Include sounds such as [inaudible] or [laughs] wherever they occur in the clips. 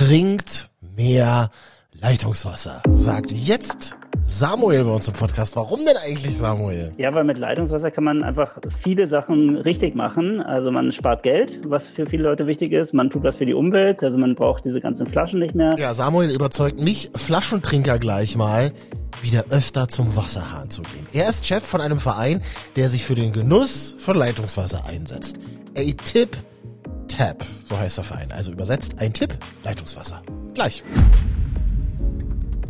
trinkt mehr Leitungswasser, sagt jetzt Samuel bei uns im Podcast. Warum denn eigentlich Samuel? Ja, weil mit Leitungswasser kann man einfach viele Sachen richtig machen. Also man spart Geld, was für viele Leute wichtig ist. Man tut was für die Umwelt. Also man braucht diese ganzen Flaschen nicht mehr. Ja, Samuel überzeugt mich, Flaschentrinker gleich mal, wieder öfter zum Wasserhahn zu gehen. Er ist Chef von einem Verein, der sich für den Genuss von Leitungswasser einsetzt. A Tip Tap, so heißt der Verein. Also übersetzt ein Tipp, Leitungswasser. Gleich.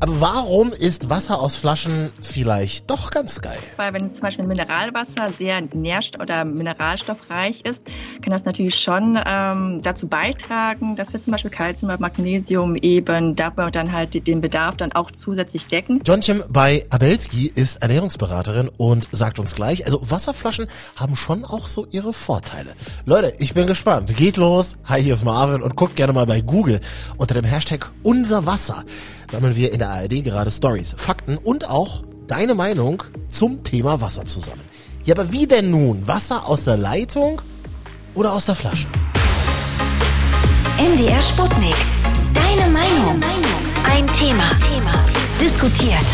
Aber warum ist Wasser aus Flaschen vielleicht doch ganz geil? Weil wenn zum Beispiel Mineralwasser sehr nährst- oder mineralstoffreich ist, kann das natürlich schon ähm, dazu beitragen, dass wir zum Beispiel Kalzium oder Magnesium eben dabei dann halt den Bedarf dann auch zusätzlich decken. John Chim bei Abelski ist Ernährungsberaterin und sagt uns gleich, also Wasserflaschen haben schon auch so ihre Vorteile. Leute, ich bin gespannt. Geht los. Hi, hier ist Marvin und guckt gerne mal bei Google unter dem Hashtag unser Wasser sammeln wir in der ARD gerade Stories, Fakten und auch deine Meinung zum Thema Wasser zusammen. Ja, aber wie denn nun? Wasser aus der Leitung oder aus der Flasche? MDR Sputnik. Deine Meinung. Ein Thema. Thema. Diskutiert.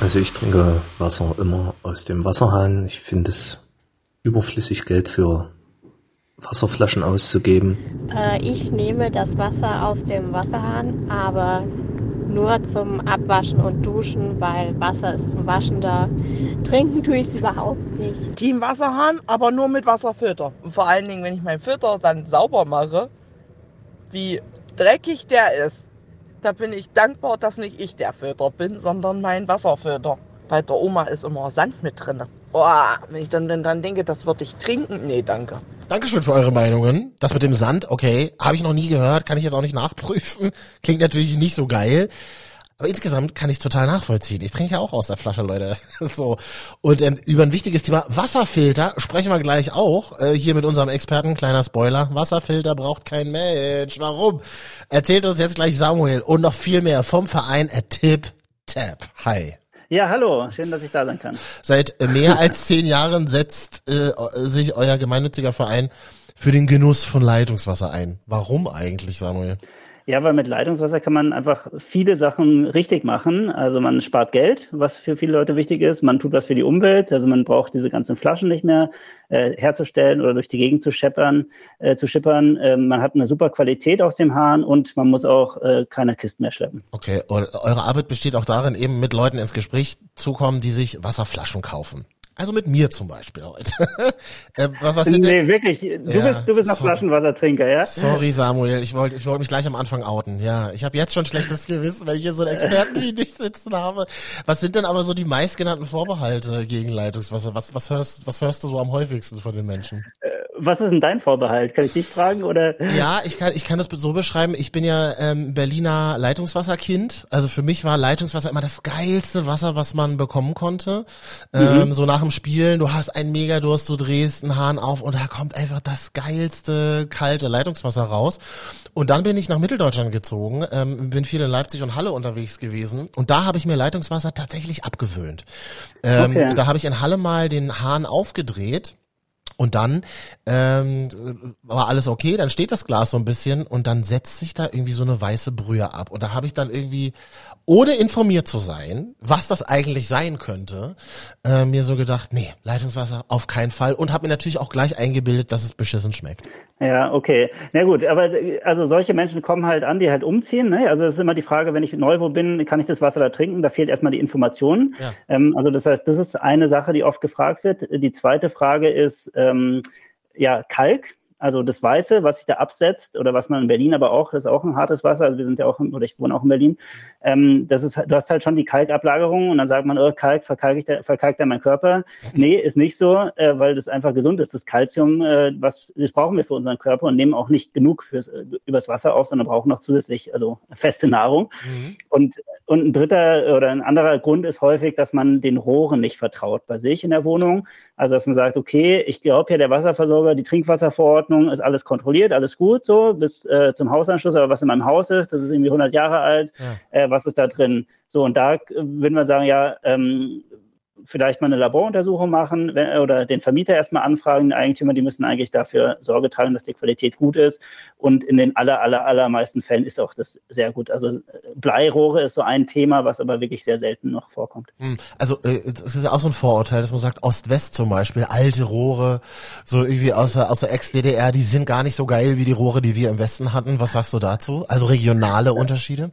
Also ich trinke Wasser immer aus dem Wasserhahn. Ich finde es überflüssig Geld für Wasserflaschen auszugeben. Äh, ich nehme das Wasser aus dem Wasserhahn, aber nur zum Abwaschen und Duschen, weil Wasser ist zum Waschen da. Trinken tue ich es überhaupt nicht. Team Wasserhahn, aber nur mit Wasserfilter. Und vor allen Dingen, wenn ich meinen Filter dann sauber mache, wie dreckig der ist, da bin ich dankbar, dass nicht ich der Filter bin, sondern mein Wasserfilter. Bei der Oma ist immer Sand mit drin. Boah, wenn ich dann, dann denke, das würde ich trinken, nee, danke. Dankeschön für eure Meinungen. Das mit dem Sand, okay, habe ich noch nie gehört, kann ich jetzt auch nicht nachprüfen. [laughs] Klingt natürlich nicht so geil. Aber insgesamt kann ich total nachvollziehen. Ich trinke ja auch aus der Flasche, Leute. [laughs] so. Und ähm, über ein wichtiges Thema Wasserfilter sprechen wir gleich auch. Äh, hier mit unserem Experten, kleiner Spoiler. Wasserfilter braucht kein Mensch. Warum? Erzählt uns jetzt gleich Samuel und noch viel mehr vom Verein A Tip Tap. Hi. Ja, hallo, schön, dass ich da sein kann. Seit mehr als zehn Jahren setzt äh, sich euer gemeinnütziger Verein für den Genuss von Leitungswasser ein. Warum eigentlich, Samuel? Ja, weil mit Leitungswasser kann man einfach viele Sachen richtig machen. Also man spart Geld, was für viele Leute wichtig ist. Man tut was für die Umwelt. Also man braucht diese ganzen Flaschen nicht mehr äh, herzustellen oder durch die Gegend zu scheppern, äh, zu schippern. Äh, man hat eine super Qualität aus dem Hahn und man muss auch äh, keine Kisten mehr schleppen. Okay, eure Arbeit besteht auch darin, eben mit Leuten ins Gespräch zu kommen, die sich Wasserflaschen kaufen. Also mit mir zum Beispiel heute. [laughs] äh, was nee, denn? wirklich. Du ja, bist, du bist noch Flaschenwassertrinker, ja? Sorry, Samuel. Ich wollte, ich wollte mich gleich am Anfang outen. Ja, ich habe jetzt schon schlechtes Gewissen, wenn ich hier so einen Experten wie dich sitzen habe. Was sind denn aber so die meistgenannten Vorbehalte gegen Leitungswasser? Was, was hörst, was hörst du so am häufigsten von den Menschen? Was ist denn dein Vorbehalt? Kann ich dich fragen oder? Ja, ich kann, ich kann das so beschreiben. Ich bin ja ähm, Berliner Leitungswasserkind. Also für mich war Leitungswasser immer das geilste Wasser, was man bekommen konnte. Ähm, mhm. So nach dem Spielen, du hast einen Megadurst, du drehst einen Hahn auf und da kommt einfach das geilste kalte Leitungswasser raus. Und dann bin ich nach Mitteldeutschland gezogen, ähm, bin viel in Leipzig und Halle unterwegs gewesen und da habe ich mir Leitungswasser tatsächlich abgewöhnt. Ähm, okay. Da habe ich in Halle mal den Hahn aufgedreht und dann ähm, war alles okay, dann steht das Glas so ein bisschen und dann setzt sich da irgendwie so eine weiße Brühe ab. Und da habe ich dann irgendwie, ohne informiert zu sein, was das eigentlich sein könnte, äh, mir so gedacht, nee, Leitungswasser auf keinen Fall. Und habe mir natürlich auch gleich eingebildet, dass es beschissen schmeckt. Ja, okay. Na gut, aber also solche Menschen kommen halt an, die halt umziehen. Ne? Also es ist immer die Frage, wenn ich neu wo bin, kann ich das Wasser da trinken? Da fehlt erstmal die Information. Ja. Ähm, also das heißt, das ist eine Sache, die oft gefragt wird. Die zweite Frage ist, ähm, ja, Kalk. Also das Weiße, was sich da absetzt oder was man in Berlin aber auch, das ist auch ein hartes Wasser, also wir sind ja auch, oder ich wohne auch in Berlin, ähm, das ist, du hast halt schon die Kalkablagerung und dann sagt man, oh, Kalk, verkalkt der, verkalkt der mein Körper. Nee, ist nicht so, äh, weil das einfach gesund ist. Das Kalzium, äh, was, das brauchen wir für unseren Körper und nehmen auch nicht genug fürs, übers Wasser auf, sondern brauchen noch zusätzlich, also feste Nahrung. Mhm. Und, und ein dritter oder ein anderer Grund ist häufig, dass man den Rohren nicht vertraut bei sich in der Wohnung. Also dass man sagt, okay, ich glaube ja, der Wasserversorger, die Trinkwasserverordnung ist alles kontrolliert, alles gut so bis äh, zum Hausanschluss, aber was in meinem Haus ist, das ist irgendwie 100 Jahre alt, ja. äh, was ist da drin? So und da würden wir sagen, ja, ähm, vielleicht mal eine Laboruntersuchung machen wenn, oder den Vermieter erstmal anfragen, den Eigentümer, die müssen eigentlich dafür Sorge tragen, dass die Qualität gut ist. Und in den aller, aller, allermeisten Fällen ist auch das sehr gut. Also Bleirohre ist so ein Thema, was aber wirklich sehr selten noch vorkommt. Hm, also äh, das ist auch so ein Vorurteil, dass man sagt, Ost-West zum Beispiel, alte Rohre, so irgendwie aus der, aus der Ex-DDR, die sind gar nicht so geil wie die Rohre, die wir im Westen hatten. Was sagst du dazu? Also regionale Unterschiede?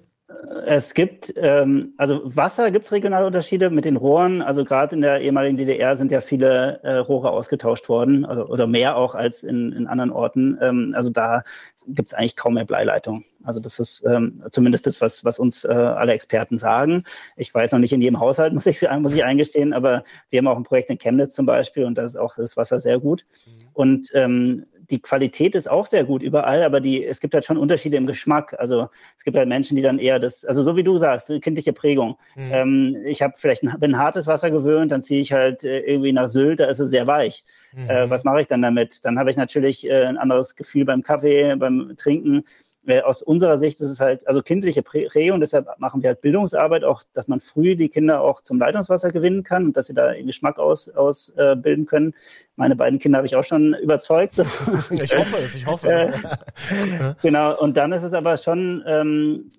Es gibt, ähm, also Wasser gibt es regionale Unterschiede mit den Rohren. Also gerade in der ehemaligen DDR sind ja viele äh, Rohre ausgetauscht worden, also, oder mehr auch als in, in anderen Orten. Ähm, also da gibt es eigentlich kaum mehr Bleileitung. Also das ist ähm, zumindest das, was, was uns äh, alle Experten sagen. Ich weiß noch nicht in jedem Haushalt, [laughs] muss ich, muss ich eingestehen, aber wir haben auch ein Projekt in Chemnitz zum Beispiel und da ist auch das Wasser sehr gut. Mhm. Und ähm, die Qualität ist auch sehr gut überall, aber die, es gibt halt schon Unterschiede im Geschmack. Also es gibt halt Menschen, die dann eher das, also so wie du sagst, kindliche Prägung. Mhm. Ähm, ich habe vielleicht ein, bin hartes Wasser gewöhnt, dann ziehe ich halt äh, irgendwie nach Sylt, da ist es sehr weich. Mhm. Äh, was mache ich dann damit? Dann habe ich natürlich äh, ein anderes Gefühl beim Kaffee, beim Trinken aus unserer Sicht ist es halt, also kindliche Prägung, deshalb machen wir halt Bildungsarbeit, auch, dass man früh die Kinder auch zum Leitungswasser gewinnen kann und dass sie da ihren Geschmack ausbilden aus, äh, können. Meine beiden Kinder habe ich auch schon überzeugt. [laughs] Ich hoffe es, ich hoffe es. genau, und dann ist es aber schon, ähm,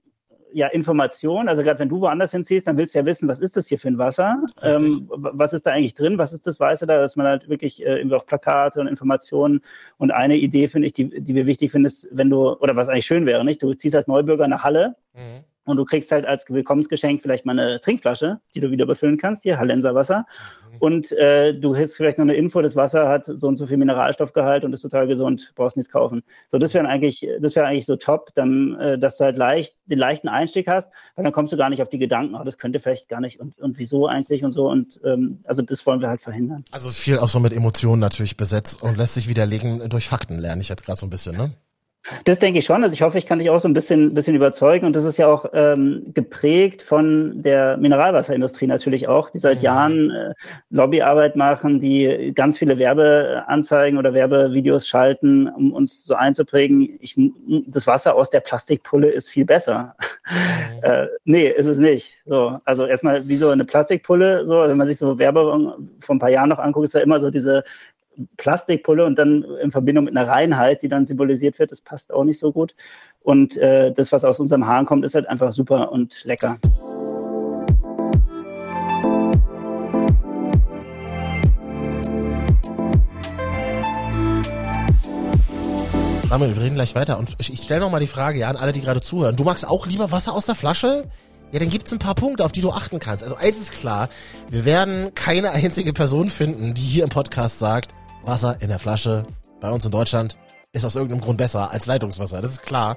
ja Information. Also gerade wenn du woanders hinziehst, dann willst du ja wissen, was ist das hier für ein Wasser? Ähm, was ist da eigentlich drin? Was ist das Weiße da? Dass man halt wirklich äh, irgendwie auch Plakate und Informationen und eine Idee finde ich, die, die wir wichtig finden, ist, wenn du, oder was eigentlich schön wäre, nicht? Du ziehst als Neubürger eine Halle mhm. Und du kriegst halt als Willkommensgeschenk vielleicht mal eine Trinkflasche, die du wieder befüllen kannst, hier Hallenser Wasser. Mhm. Und äh, du hast vielleicht noch eine Info, das Wasser hat so und so viel Mineralstoffgehalt und ist total gesund, brauchst nichts kaufen. So, das wäre eigentlich, das wäre eigentlich so top, dann, äh, dass du halt leicht, den leichten Einstieg hast, weil dann kommst du gar nicht auf die Gedanken, oh, das könnte vielleicht gar nicht und, und wieso eigentlich und so. Und ähm, also das wollen wir halt verhindern. Also es ist viel auch so mit Emotionen natürlich besetzt und lässt sich widerlegen durch Fakten, lerne ich jetzt gerade so ein bisschen, ne? Das denke ich schon. Also ich hoffe, ich kann dich auch so ein bisschen, bisschen überzeugen. Und das ist ja auch ähm, geprägt von der Mineralwasserindustrie natürlich auch, die seit mhm. Jahren äh, Lobbyarbeit machen, die ganz viele Werbeanzeigen oder Werbevideos schalten, um uns so einzuprägen, ich, das Wasser aus der Plastikpulle ist viel besser. Mhm. [laughs] äh, nee, ist es nicht. So, also erstmal wie so eine Plastikpulle, so, wenn man sich so Werbung vor ein paar Jahren noch anguckt, ist ja immer so diese Plastikpulle und dann in Verbindung mit einer Reinheit, die dann symbolisiert wird, das passt auch nicht so gut. Und äh, das, was aus unserem Hahn kommt, ist halt einfach super und lecker. Samuel, wir reden gleich weiter und ich, ich stelle noch mal die Frage ja, an alle, die gerade zuhören. Du magst auch lieber Wasser aus der Flasche? Ja, dann gibt's ein paar Punkte, auf die du achten kannst. Also eins ist klar, wir werden keine einzige Person finden, die hier im Podcast sagt, Wasser in der Flasche bei uns in Deutschland ist aus irgendeinem Grund besser als Leitungswasser, das ist klar.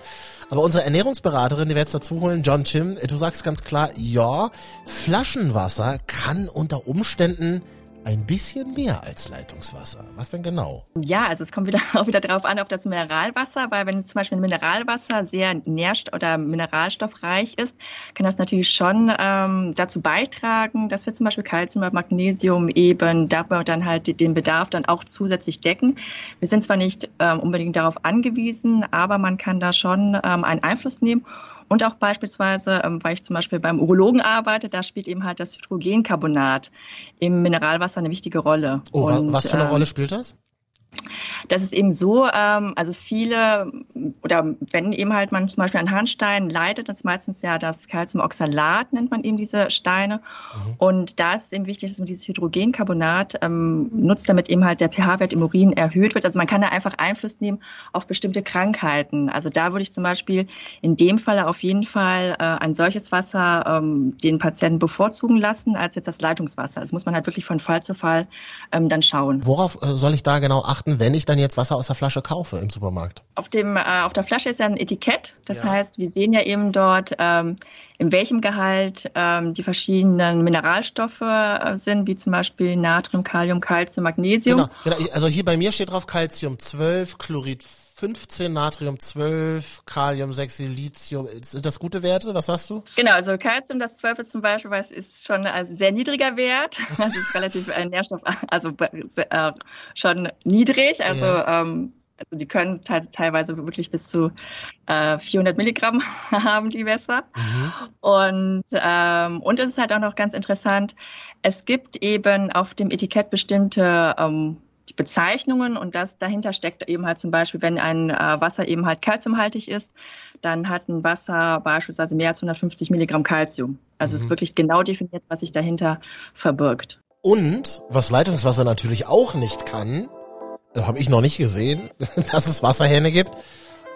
Aber unsere Ernährungsberaterin, die wir jetzt dazu holen, John Chim, du sagst ganz klar, ja, Flaschenwasser kann unter Umständen ein bisschen mehr als Leitungswasser. Was denn genau? Ja, also es kommt wieder [laughs] auch wieder darauf an, auf das Mineralwasser, weil wenn zum Beispiel Mineralwasser sehr nährst- oder mineralstoffreich ist, kann das natürlich schon ähm, dazu beitragen, dass wir zum Beispiel Kalzium oder Magnesium eben dabei dann halt den Bedarf dann auch zusätzlich decken. Wir sind zwar nicht ähm, unbedingt darauf angewiesen, aber man kann da schon ähm, einen Einfluss nehmen. Und auch beispielsweise, ähm, weil ich zum Beispiel beim Urologen arbeite, da spielt eben halt das Hydrogencarbonat im Mineralwasser eine wichtige Rolle. Oh, Und, was für eine ähm, Rolle spielt das? Das ist eben so, ähm, also viele, oder wenn eben halt man zum Beispiel einen Harnstein leitet, das ist meistens ja das Calciumoxalat, nennt man eben diese Steine. Mhm. Und da ist es eben wichtig, dass man dieses Hydrogencarbonat ähm, nutzt, damit eben halt der pH-Wert im Urin erhöht wird. Also man kann da einfach Einfluss nehmen auf bestimmte Krankheiten. Also da würde ich zum Beispiel in dem Fall auf jeden Fall äh, ein solches Wasser ähm, den Patienten bevorzugen lassen, als jetzt das Leitungswasser. Das muss man halt wirklich von Fall zu Fall ähm, dann schauen. Worauf äh, soll ich da genau achten? Wenn ich dann jetzt Wasser aus der Flasche kaufe im Supermarkt? Auf dem äh, auf der Flasche ist ja ein Etikett. Das ja. heißt, wir sehen ja eben dort, ähm, in welchem Gehalt ähm, die verschiedenen Mineralstoffe äh, sind, wie zum Beispiel Natrium, Kalium, Calcium, Magnesium. Genau, genau. Also hier bei mir steht drauf Calcium 12, Chlorid 15, Natrium 12, Kalium 6, Silizium. Sind das gute Werte? Was hast du? Genau, also Calcium, das 12 ist zum Beispiel, weil es ist schon ein sehr niedriger Wert. [laughs] Das ist relativ äh, Nährstoff, also äh, schon niedrig. Also ja. ähm, Also die können te teilweise wirklich bis zu äh, 400 Milligramm [laughs] haben, die Wässer. Mhm. Und, ähm, und es ist halt auch noch ganz interessant, es gibt eben auf dem Etikett bestimmte ähm, Bezeichnungen und das dahinter steckt eben halt zum Beispiel, wenn ein äh, Wasser eben halt kalziumhaltig ist, dann hat ein Wasser beispielsweise mehr als 150 Milligramm Kalzium. Also mhm. es ist wirklich genau definiert, was sich dahinter verbirgt. Und was Leitungswasser natürlich auch nicht kann, das habe ich noch nicht gesehen, [laughs] dass es Wasserhähne gibt,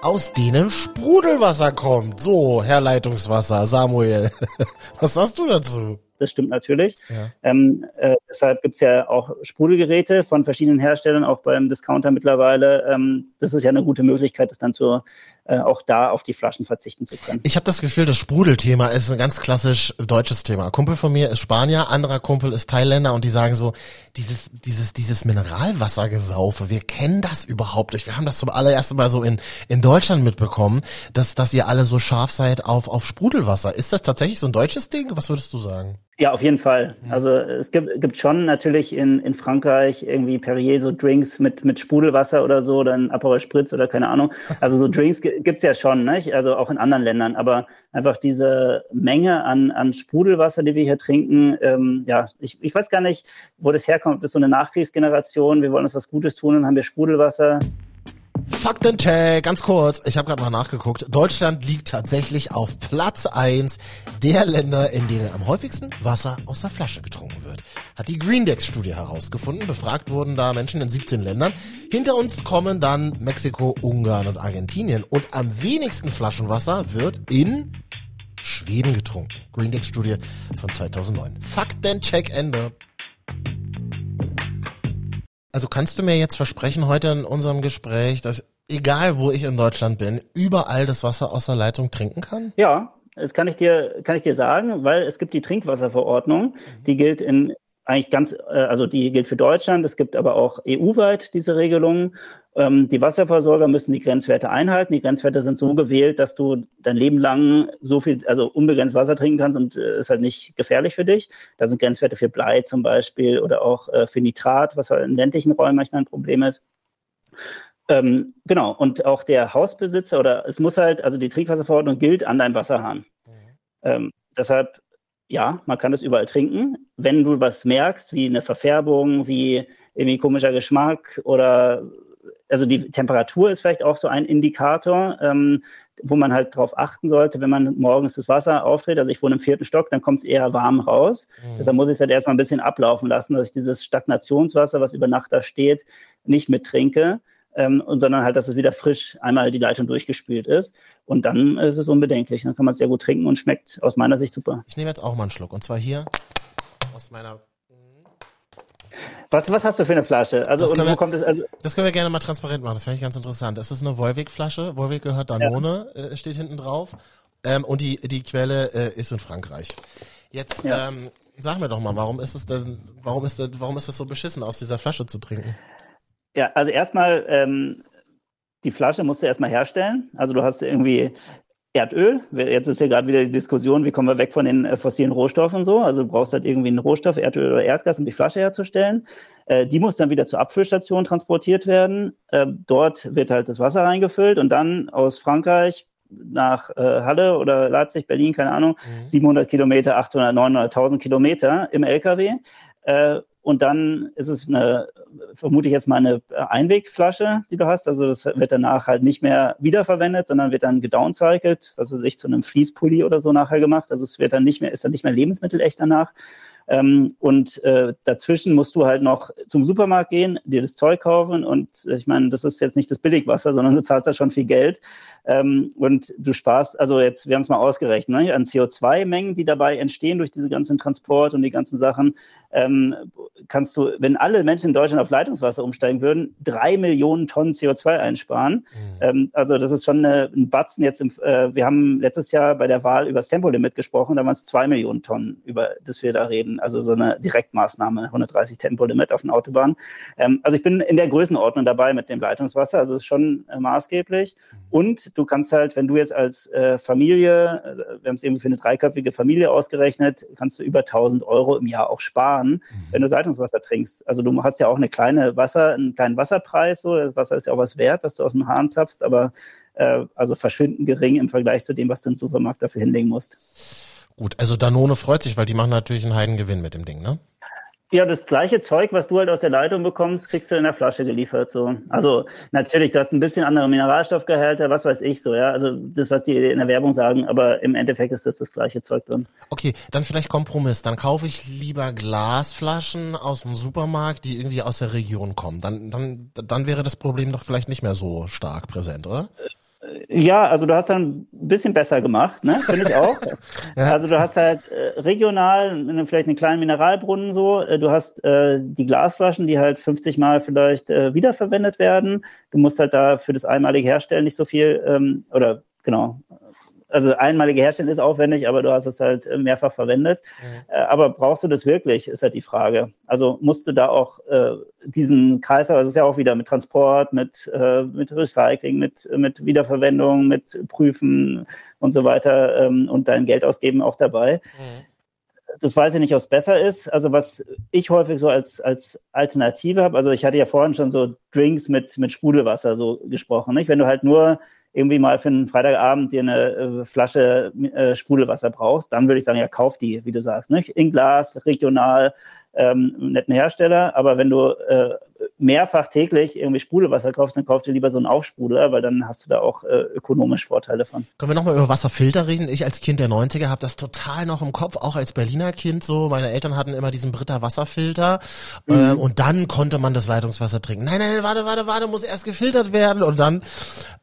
aus denen Sprudelwasser kommt. So, Herr Leitungswasser, Samuel, [laughs] was sagst du dazu? Das stimmt natürlich. Ja. Ähm, äh, deshalb gibt's ja auch Sprudelgeräte von verschiedenen Herstellern, auch beim Discounter mittlerweile. Ähm, das ist ja eine gute Möglichkeit, das dann zu äh, auch da auf die Flaschen verzichten zu können. Ich habe das Gefühl, das Sprudelthema ist ein ganz klassisch deutsches Thema. Kumpel von mir ist Spanier, anderer Kumpel ist Thailänder und die sagen so, dieses, dieses, dieses Mineralwassergesaufe, wir kennen das überhaupt nicht. Wir haben das zum allerersten Mal so in, in Deutschland mitbekommen, dass, dass ihr alle so scharf seid auf, auf Sprudelwasser. Ist das tatsächlich so ein deutsches Ding? Was würdest du sagen? Ja, auf jeden Fall. Also es gibt, gibt schon natürlich in, in Frankreich irgendwie Perrier so Drinks mit, mit Sprudelwasser oder so, dann Aperol Spritz oder keine Ahnung. [laughs] Also so Drinks gibt's ja schon, ne? also auch in anderen Ländern. Aber einfach diese Menge an, an Sprudelwasser, die wir hier trinken, ähm, ja, ich, ich weiß gar nicht, wo das herkommt. Das ist so eine Nachkriegsgeneration. Wir wollen uns was Gutes tun und haben wir Sprudelwasser. Faktencheck, ganz kurz. Ich habe gerade mal nachgeguckt. Deutschland liegt tatsächlich auf Platz eins der Länder, in denen am häufigsten Wasser aus der Flasche getrunken wird. Hat die Greendex-Studie herausgefunden. Befragt wurden da Menschen in 17 Ländern. Hinter uns kommen dann Mexiko, Ungarn und Argentinien. Und am wenigsten Flaschenwasser wird in Schweden getrunken. Greendex-Studie von 2009. Faktencheck Ende. Also kannst du mir jetzt versprechen heute in unserem Gespräch, dass egal wo ich in Deutschland bin, überall das Wasser aus der Leitung trinken kann? Ja, das kann ich dir, kann ich dir sagen, weil es gibt die Trinkwasserverordnung, die gilt in eigentlich ganz, äh, also die gilt für Deutschland, es gibt aber auch EU-weit diese Regelungen. Ähm, die Wasserversorger müssen die Grenzwerte einhalten. Die Grenzwerte sind so gewählt, dass du dein Leben lang so viel, also unbegrenzt Wasser trinken kannst und äh, ist halt nicht gefährlich für dich. Da sind Grenzwerte für Blei zum Beispiel oder auch äh, für Nitrat, was halt in ländlichen Räumen manchmal ein Problem ist. Ähm, genau, und auch der Hausbesitzer oder es muss halt, also die Trinkwasserverordnung gilt an deinem Wasserhahn. Mhm. Ähm, deshalb ja, man kann es überall trinken. Wenn du was merkst, wie eine Verfärbung, wie irgendwie komischer Geschmack oder also die Temperatur ist vielleicht auch so ein Indikator, ähm, wo man halt drauf achten sollte, wenn man morgens das Wasser auftritt. Also ich wohne im vierten Stock, dann kommt es eher warm raus. Mhm. Deshalb muss ich es halt erstmal ein bisschen ablaufen lassen, dass ich dieses Stagnationswasser, was über Nacht da steht, nicht mittrinke ähm, und sondern halt, dass es wieder frisch einmal die Leitung durchgespült ist. Und dann ist es unbedenklich. Dann kann man es sehr gut trinken und schmeckt aus meiner Sicht super. Ich nehme jetzt auch mal einen Schluck. Und zwar hier aus meiner was, was hast du für eine Flasche? Also, das, wo wir, kommt es, also das können wir gerne mal transparent machen. Das finde ich ganz interessant. Es ist eine Volvic-Flasche. Volvic gehört Danone, ja. äh, steht hinten drauf. Ähm, und die, die Quelle äh, ist in Frankreich. Jetzt ja. ähm, sag mir doch mal, warum ist es denn, warum ist, das, warum ist es so beschissen, aus dieser Flasche zu trinken? Ja, also erstmal, ähm, die Flasche musst du erstmal herstellen. Also du hast irgendwie Erdöl. Jetzt ist ja gerade wieder die Diskussion, wie kommen wir weg von den äh, fossilen Rohstoffen und so. Also du brauchst halt irgendwie einen Rohstoff, Erdöl oder Erdgas, um die Flasche herzustellen. Äh, die muss dann wieder zur Abfüllstation transportiert werden. Äh, dort wird halt das Wasser reingefüllt und dann aus Frankreich nach äh, Halle oder Leipzig, Berlin, keine Ahnung, mhm. 700 Kilometer, 800, 900, 1000 Kilometer im LKW. Und dann ist es eine, vermute ich jetzt mal eine Einwegflasche, die du hast. Also das wird danach halt nicht mehr wiederverwendet, sondern wird dann gedowncycled, also sich zu einem Fließpulli oder so nachher gemacht. Also es wird dann nicht mehr, ist dann nicht mehr lebensmittelecht danach. Ähm, und äh, dazwischen musst du halt noch zum Supermarkt gehen, dir das Zeug kaufen und äh, ich meine, das ist jetzt nicht das Billigwasser, sondern du zahlst da schon viel Geld ähm, und du sparst, also jetzt, wir haben es mal ausgerechnet, ne, an CO2-Mengen, die dabei entstehen durch diese ganzen Transport und die ganzen Sachen, ähm, kannst du, wenn alle Menschen in Deutschland auf Leitungswasser umsteigen würden, drei Millionen Tonnen CO2 einsparen. Mhm. Ähm, also das ist schon eine, ein Batzen jetzt. Im, äh, wir haben letztes Jahr bei der Wahl über das Tempolimit gesprochen, da waren es zwei Millionen Tonnen, über das wir da reden also so eine Direktmaßnahme, 130 Tempolimit auf den Autobahnen. Ähm, also ich bin in der Größenordnung dabei mit dem Leitungswasser, also es ist schon äh, maßgeblich. Und du kannst halt, wenn du jetzt als äh, Familie, äh, wir haben es eben für eine dreiköpfige Familie ausgerechnet, kannst du über 1000 Euro im Jahr auch sparen, mhm. wenn du Leitungswasser trinkst. Also du hast ja auch eine kleine Wasser, einen kleinen Wasserpreis, so das Wasser ist ja auch was wert, was du aus dem Hahn zapfst, aber äh, also verschwindend gering im Vergleich zu dem, was du im Supermarkt dafür hinlegen musst. Gut, also Danone freut sich, weil die machen natürlich einen Heidengewinn mit dem Ding, ne? Ja, das gleiche Zeug, was du halt aus der Leitung bekommst, kriegst du in der Flasche geliefert. So, also natürlich, du hast ein bisschen andere Mineralstoffgehälter, was weiß ich so, ja. Also das, was die in der Werbung sagen, aber im Endeffekt ist das das gleiche Zeug drin. Okay, dann vielleicht Kompromiss. Dann kaufe ich lieber Glasflaschen aus dem Supermarkt, die irgendwie aus der Region kommen. Dann, dann, dann wäre das Problem doch vielleicht nicht mehr so stark präsent, oder? Ja, also du hast dann ein bisschen besser gemacht, ne? Finde ich auch. [laughs] ja. Also du hast halt äh, regional vielleicht einen kleinen Mineralbrunnen so. Äh, du hast äh, die Glasflaschen, die halt 50 Mal vielleicht äh, wiederverwendet werden. Du musst halt da für das einmalige Herstellen nicht so viel ähm, oder genau also einmalige Herstellen ist aufwendig, aber du hast es halt äh, mehrfach verwendet. Mhm. Aber brauchst du das wirklich, ist halt die Frage. Also musst du da auch äh, diesen Kreislauf, also es ist ja auch wieder mit Transport, mit, äh, mit Recycling, mit, mit Wiederverwendung, mit Prüfen und so weiter ähm, und dein Geld ausgeben auch dabei. Mhm das weiß ich nicht, ob es besser ist. Also was ich häufig so als, als Alternative habe, also ich hatte ja vorhin schon so Drinks mit, mit Sprudelwasser so gesprochen. Nicht? Wenn du halt nur irgendwie mal für einen Freitagabend dir eine äh, Flasche äh, Sprudelwasser brauchst, dann würde ich sagen, ja, kauf die, wie du sagst, nicht? in Glas, regional, ähm, netten Hersteller. Aber wenn du äh, mehrfach täglich irgendwie Sprudelwasser kaufst, dann kauf dir lieber so einen Aufsprudler, weil dann hast du da auch äh, ökonomisch Vorteile von. Können wir nochmal über Wasserfilter reden? Ich als Kind der 90er habe das total noch im Kopf, auch als Berliner Kind so. Meine Eltern hatten immer diesen Britta Wasserfilter mhm. ähm, und dann konnte man das Leitungswasser trinken. Nein, nein, warte, warte, warte, muss erst gefiltert werden und dann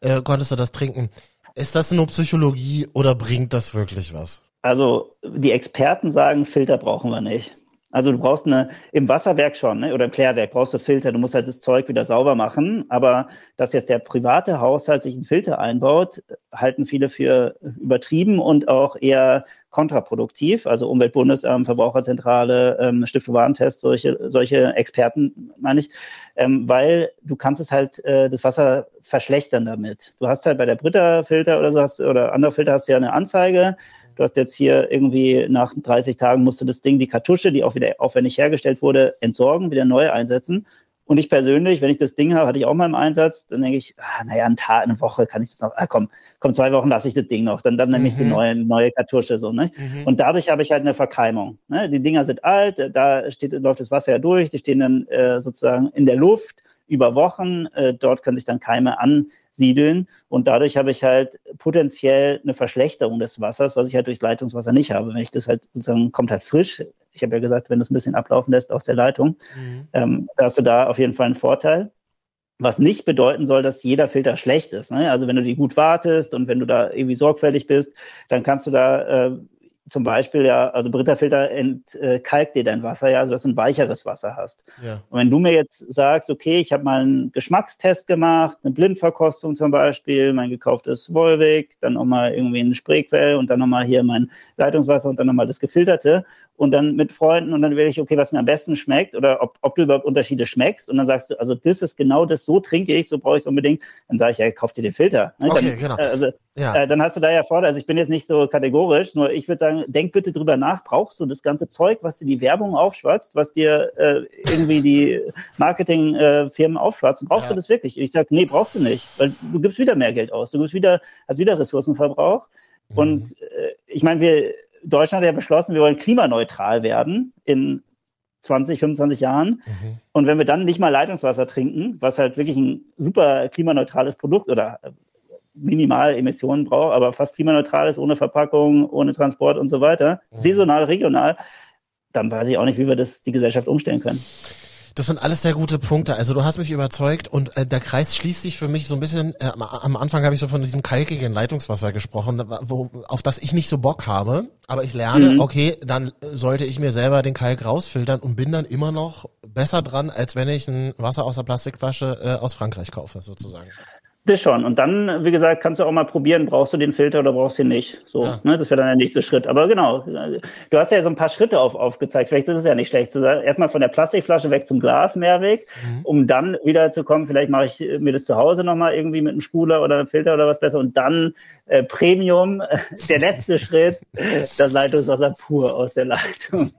äh, konntest du das trinken. Ist das nur Psychologie oder bringt das wirklich was? Also die Experten sagen, Filter brauchen wir nicht. Also du brauchst eine, im Wasserwerk schon, ne, oder im Klärwerk brauchst du Filter, du musst halt das Zeug wieder sauber machen. Aber dass jetzt der private Haushalt sich einen Filter einbaut, halten viele für übertrieben und auch eher kontraproduktiv. Also Umweltbundesamt, Verbraucherzentrale, ähm, Stiftung Warentest, solche, solche Experten meine ich, ähm, weil du kannst es halt äh, das Wasser verschlechtern damit. Du hast halt bei der Britta-Filter oder so hast, oder andere Filter hast du ja eine Anzeige, Du hast jetzt hier irgendwie nach 30 Tagen musst du das Ding, die Kartusche, die auch wieder aufwendig hergestellt wurde, entsorgen, wieder neu einsetzen. Und ich persönlich, wenn ich das Ding habe, hatte ich auch mal im Einsatz, dann denke ich, ah, naja, ein Tag, eine Woche kann ich das noch, ah, komm, komm, zwei Wochen lasse ich das Ding noch, dann, dann nehme ich die mhm. neue, neue Kartusche so, ne? Mhm. Und dadurch habe ich halt eine Verkeimung. Ne? Die Dinger sind alt, da steht, läuft das Wasser ja durch, die stehen dann äh, sozusagen in der Luft über Wochen. Äh, dort können sich dann Keime ansiedeln und dadurch habe ich halt potenziell eine Verschlechterung des Wassers, was ich halt durchs Leitungswasser nicht habe. Wenn ich das halt sozusagen kommt halt frisch. Ich habe ja gesagt, wenn du es ein bisschen ablaufen lässt aus der Leitung, mhm. ähm, hast du da auf jeden Fall einen Vorteil. Was nicht bedeuten soll, dass jeder Filter schlecht ist. Ne? Also wenn du die gut wartest und wenn du da irgendwie sorgfältig bist, dann kannst du da äh, zum Beispiel ja, also Britta-Filter entkalkt dir dein Wasser, ja, also dass du ein weicheres Wasser hast. Ja. Und wenn du mir jetzt sagst, okay, ich habe mal einen Geschmackstest gemacht, eine Blindverkostung zum Beispiel, mein gekauftes Volvic, dann nochmal irgendwie ein Spreequell und dann nochmal hier mein Leitungswasser und dann nochmal das gefilterte und dann mit Freunden und dann werde ich, okay, was mir am besten schmeckt oder ob, ob du überhaupt Unterschiede schmeckst und dann sagst du, also das ist genau das, so trinke ich, so brauche ich es unbedingt, dann sage ich, ja, kauf dir den Filter. Ne? Okay, dann, genau. Äh, also, ja. äh, dann hast du da ja Vorteil, also ich bin jetzt nicht so kategorisch, nur ich würde sagen, sagen, denk bitte drüber nach, brauchst du das ganze Zeug, was dir die Werbung aufschwatzt, was dir äh, irgendwie die Marketingfirmen äh, aufschwatzen, brauchst ja. du das wirklich? Ich sage, nee, brauchst du nicht, weil du gibst wieder mehr Geld aus, du gibst wieder, hast wieder Ressourcenverbrauch. Mhm. Und äh, ich meine, wir, Deutschland hat ja beschlossen, wir wollen klimaneutral werden in 20, 25 Jahren. Mhm. Und wenn wir dann nicht mal Leitungswasser trinken, was halt wirklich ein super klimaneutrales Produkt oder minimal Emissionen braucht, aber fast klimaneutral ist, ohne Verpackung, ohne Transport und so weiter, mhm. saisonal, regional, dann weiß ich auch nicht, wie wir das die Gesellschaft umstellen können. Das sind alles sehr gute Punkte. Also du hast mich überzeugt und äh, der Kreis schließt sich für mich so ein bisschen. Äh, am Anfang habe ich so von diesem kalkigen Leitungswasser gesprochen, wo, auf das ich nicht so Bock habe. Aber ich lerne, mhm. okay, dann sollte ich mir selber den Kalk rausfiltern und bin dann immer noch besser dran, als wenn ich ein Wasser aus der Plastikflasche äh, aus Frankreich kaufe, sozusagen. Das schon. Und dann, wie gesagt, kannst du auch mal probieren, brauchst du den Filter oder brauchst du ihn nicht. So, ja. ne, das wäre dann der nächste Schritt. Aber genau, du hast ja so ein paar Schritte auf, aufgezeigt. Vielleicht ist es ja nicht schlecht zu sagen, erstmal von der Plastikflasche weg zum Glas Mehrweg, mhm. um dann wieder zu kommen, vielleicht mache ich mir das zu Hause nochmal irgendwie mit einem Spuler oder einem Filter oder was besser und dann äh, Premium, [laughs] der letzte Schritt, das Leitungswasser pur aus der Leitung.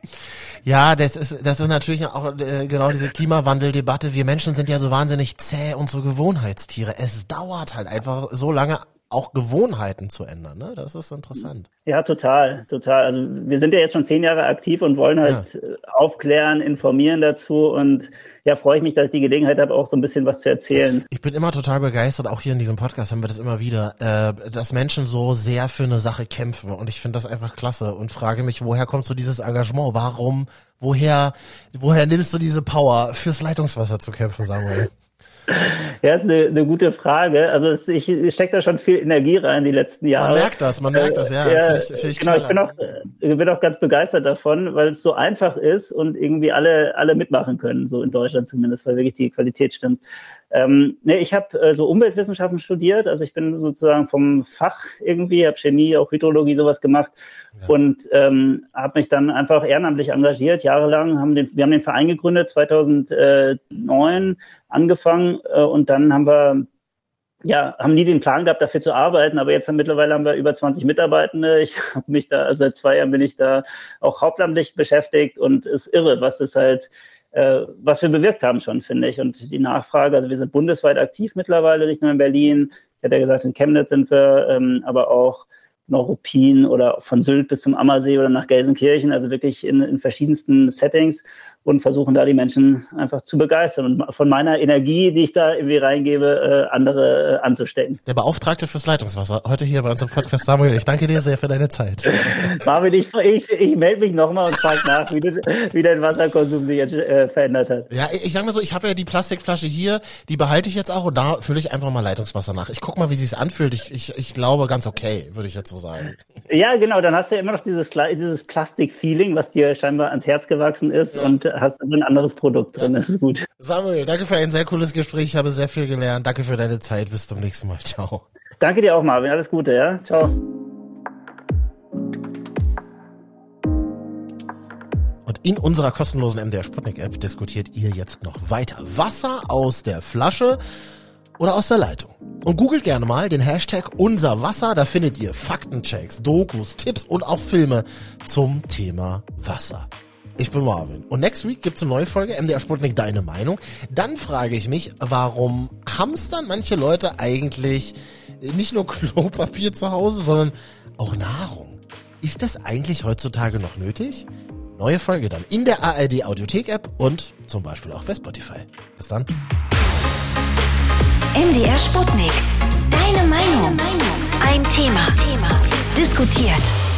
Ja, das ist, das ist natürlich auch äh, genau diese Klimawandeldebatte. Wir Menschen sind ja so wahnsinnig zäh und so Gewohnheitstiere. Es dauert halt einfach so lange, auch Gewohnheiten zu ändern. Ne? Das ist interessant. Ja, total, total. Also wir sind ja jetzt schon zehn Jahre aktiv und wollen halt ja. Äh, aufklären, informieren dazu und ja, freue ich mich, dass ich die Gelegenheit habe, auch so ein bisschen was zu erzählen. Ich bin immer total begeistert, auch hier in diesem Podcast haben wir das immer wieder, äh, dass Menschen so sehr für eine Sache kämpfen und ich finde das einfach klasse und frage mich, woher kommt so dieses Engagement? Warum, woher, woher nimmst du diese Power, fürs Leitungswasser zu kämpfen, Samuel? Ja, ist eine, eine gute Frage. Also es, ich, ich stecke da schon viel Energie rein die letzten Jahre. Man merkt das, man merkt das, ja. ja das find ich, find ich genau, ich bin, auch, ich bin auch ganz begeistert davon, weil es so einfach ist und irgendwie alle, alle mitmachen können, so in Deutschland zumindest, weil wirklich die Qualität stimmt. Ähm, ne, ich habe äh, so Umweltwissenschaften studiert, also ich bin sozusagen vom Fach irgendwie, habe Chemie, auch Hydrologie sowas gemacht ja. und ähm, habe mich dann einfach ehrenamtlich engagiert, jahrelang. Haben den, wir haben den Verein gegründet, 2009 angefangen äh, und dann haben wir ja, haben nie den Plan gehabt, dafür zu arbeiten, aber jetzt haben, mittlerweile haben wir über 20 Mitarbeitende. Ich [laughs] habe mich da, also seit zwei Jahren bin ich da auch hauptamtlich beschäftigt und ist irre, was es halt äh, was wir bewirkt haben schon, finde ich. Und die Nachfrage, also wir sind bundesweit aktiv mittlerweile, nicht nur in Berlin. Ich hatte ja gesagt, in Chemnitz sind wir, ähm, aber auch Neuruppin oder von Sylt bis zum Ammersee oder nach Gelsenkirchen, also wirklich in, in verschiedensten Settings und versuchen da die Menschen einfach zu begeistern und von meiner Energie, die ich da irgendwie reingebe, äh, andere äh, anzustecken. Der Beauftragte fürs Leitungswasser, heute hier bei unserem Podcast Samuel, ich danke dir sehr für deine Zeit. [laughs] Marvin, ich, ich, ich melde mich nochmal und frage nach, wie, wie dein Wasserkonsum sich jetzt äh, verändert hat. Ja, ich sag mal so, ich habe ja die Plastikflasche hier, die behalte ich jetzt auch und da fülle ich einfach mal Leitungswasser nach. Ich guck mal, wie sich's anfühlt. Ich, ich, ich glaube ganz okay, würde ich jetzt so sagen. Ja, genau, dann hast du ja immer noch dieses, dieses Plastik-Feeling, was dir scheinbar ans Herz gewachsen ist ja. und hast ein anderes Produkt drin. Das ist gut. Samuel, danke für ein sehr cooles Gespräch. Ich habe sehr viel gelernt. Danke für deine Zeit. Bis zum nächsten Mal. Ciao. Danke dir auch, Marvin. Alles Gute, ja? Ciao. Und in unserer kostenlosen MDR Sputnik App diskutiert ihr jetzt noch weiter. Wasser aus der Flasche oder aus der Leitung. Und googelt gerne mal den Hashtag unser Wasser, da findet ihr Faktenchecks, Dokus, Tipps und auch Filme zum Thema Wasser. Ich bin Marvin. Und next week gibt's eine neue Folge MDR Sputnik Deine Meinung. Dann frage ich mich, warum hamstern manche Leute eigentlich nicht nur [laughs] Klopapier zu Hause, sondern auch Nahrung? Ist das eigentlich heutzutage noch nötig? Neue Folge dann in der ARD Audiothek App und zum Beispiel auch bei Spotify. Bis dann. MDR Sputnik. Deine Meinung. Ein Thema. Thema. Diskutiert.